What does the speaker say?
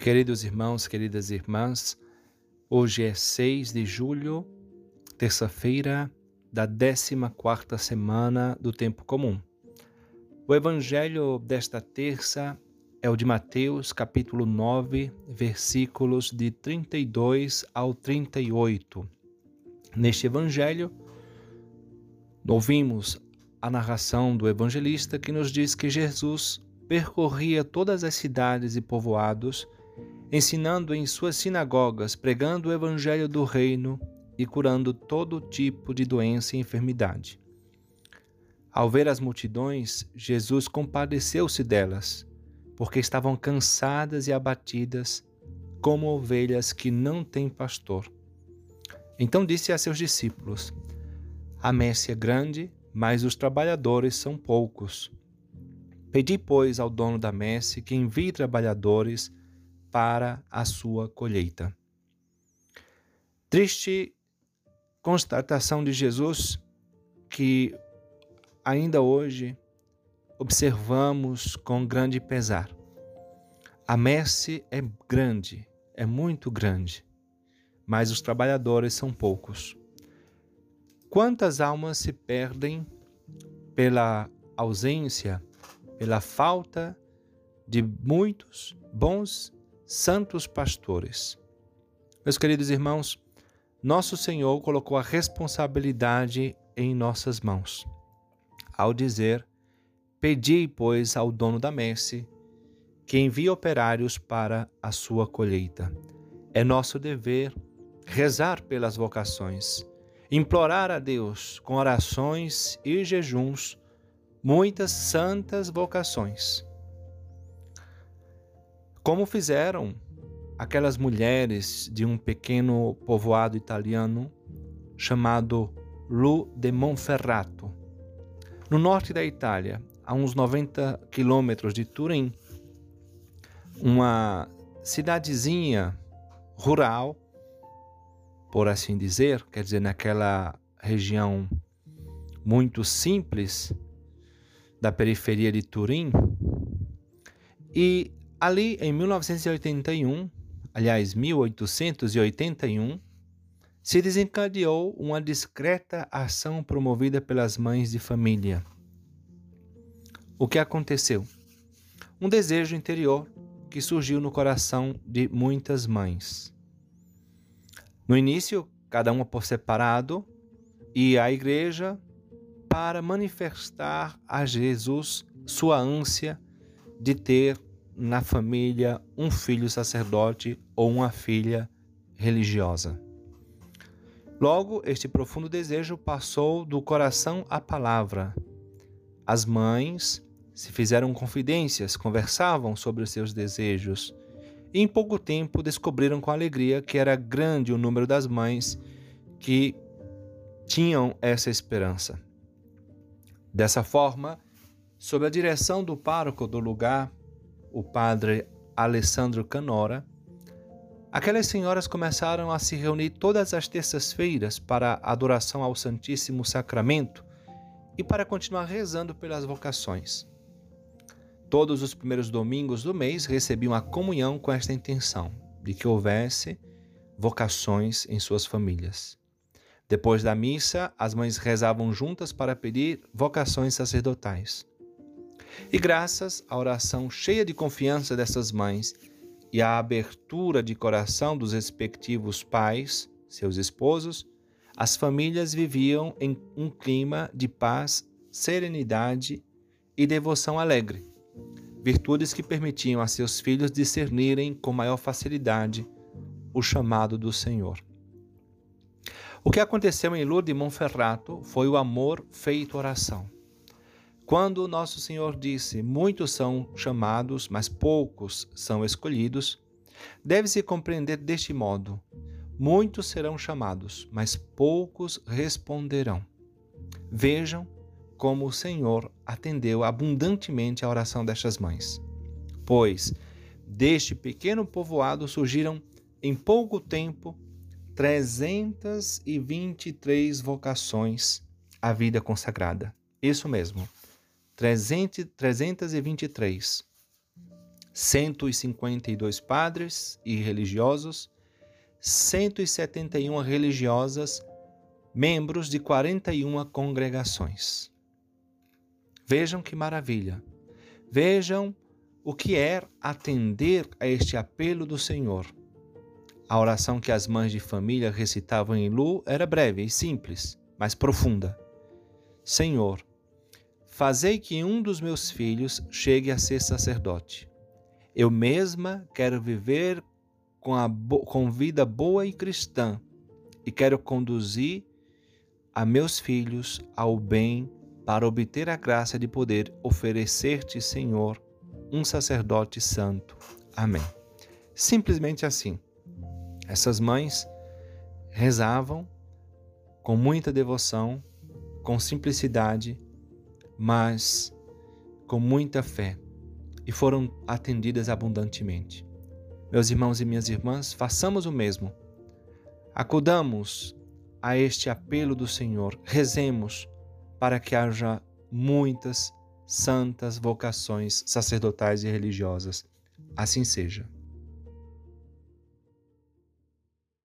Queridos irmãos, queridas irmãs, hoje é 6 de julho, terça-feira da 14 semana do tempo comum. O evangelho desta terça é o de Mateus, capítulo 9, versículos de 32 ao 38. Neste evangelho, ouvimos a narração do evangelista que nos diz que Jesus percorria todas as cidades e povoados ensinando em suas sinagogas, pregando o evangelho do reino e curando todo tipo de doença e enfermidade. Ao ver as multidões, Jesus compadeceu-se delas, porque estavam cansadas e abatidas, como ovelhas que não têm pastor. Então disse a seus discípulos: A messe é grande, mas os trabalhadores são poucos. Pedi, pois, ao dono da messe que envie trabalhadores para a sua colheita. Triste constatação de Jesus que ainda hoje observamos com grande pesar. A messe é grande, é muito grande, mas os trabalhadores são poucos. Quantas almas se perdem pela ausência, pela falta de muitos bons santos pastores. Meus queridos irmãos, nosso Senhor colocou a responsabilidade em nossas mãos, ao dizer: Pedi, pois, ao dono da messe que envie operários para a sua colheita. É nosso dever rezar pelas vocações, implorar a Deus com orações e jejuns muitas santas vocações como fizeram aquelas mulheres de um pequeno povoado italiano chamado Lu de Monferrato. No norte da Itália, a uns 90 quilômetros de Turim, uma cidadezinha rural, por assim dizer, quer dizer, naquela região muito simples da periferia de Turim, e Ali em 1981, aliás, 1881, se desencadeou uma discreta ação promovida pelas mães de família. O que aconteceu? Um desejo interior que surgiu no coração de muitas mães. No início, cada uma por separado, ia à igreja para manifestar a Jesus sua ânsia de ter na família um filho sacerdote ou uma filha religiosa. Logo, este profundo desejo passou do coração à palavra. As mães se fizeram confidências, conversavam sobre os seus desejos, e em pouco tempo descobriram com alegria que era grande o número das mães que tinham essa esperança. Dessa forma, sob a direção do pároco do lugar, o padre Alessandro Canora, aquelas senhoras começaram a se reunir todas as terças-feiras para adoração ao Santíssimo Sacramento e para continuar rezando pelas vocações. Todos os primeiros domingos do mês recebiam a comunhão com esta intenção, de que houvesse vocações em suas famílias. Depois da missa, as mães rezavam juntas para pedir vocações sacerdotais. E graças à oração cheia de confiança dessas mães e à abertura de coração dos respectivos pais, seus esposos, as famílias viviam em um clima de paz, serenidade e devoção alegre, virtudes que permitiam a seus filhos discernirem com maior facilidade o chamado do Senhor. O que aconteceu em Lourdes de Monferrato foi o amor feito oração. Quando nosso Senhor disse: Muitos são chamados, mas poucos são escolhidos, deve-se compreender deste modo: Muitos serão chamados, mas poucos responderão. Vejam como o Senhor atendeu abundantemente a oração destas mães. Pois deste pequeno povoado surgiram em pouco tempo 323 vocações à vida consagrada. Isso mesmo. 323. 152 padres e religiosos, 171 religiosas, membros de 41 congregações. Vejam que maravilha! Vejam o que é atender a este apelo do Senhor. A oração que as mães de família recitavam em Lu era breve e simples, mas profunda. Senhor, fazei que um dos meus filhos chegue a ser sacerdote. Eu mesma quero viver com, a com vida boa e cristã e quero conduzir a meus filhos ao bem para obter a graça de poder oferecer-te, Senhor, um sacerdote santo. Amém. Simplesmente assim. Essas mães rezavam com muita devoção, com simplicidade, mas com muita fé e foram atendidas abundantemente. Meus irmãos e minhas irmãs, façamos o mesmo. Acudamos a este apelo do Senhor, rezemos para que haja muitas santas vocações sacerdotais e religiosas. Assim seja.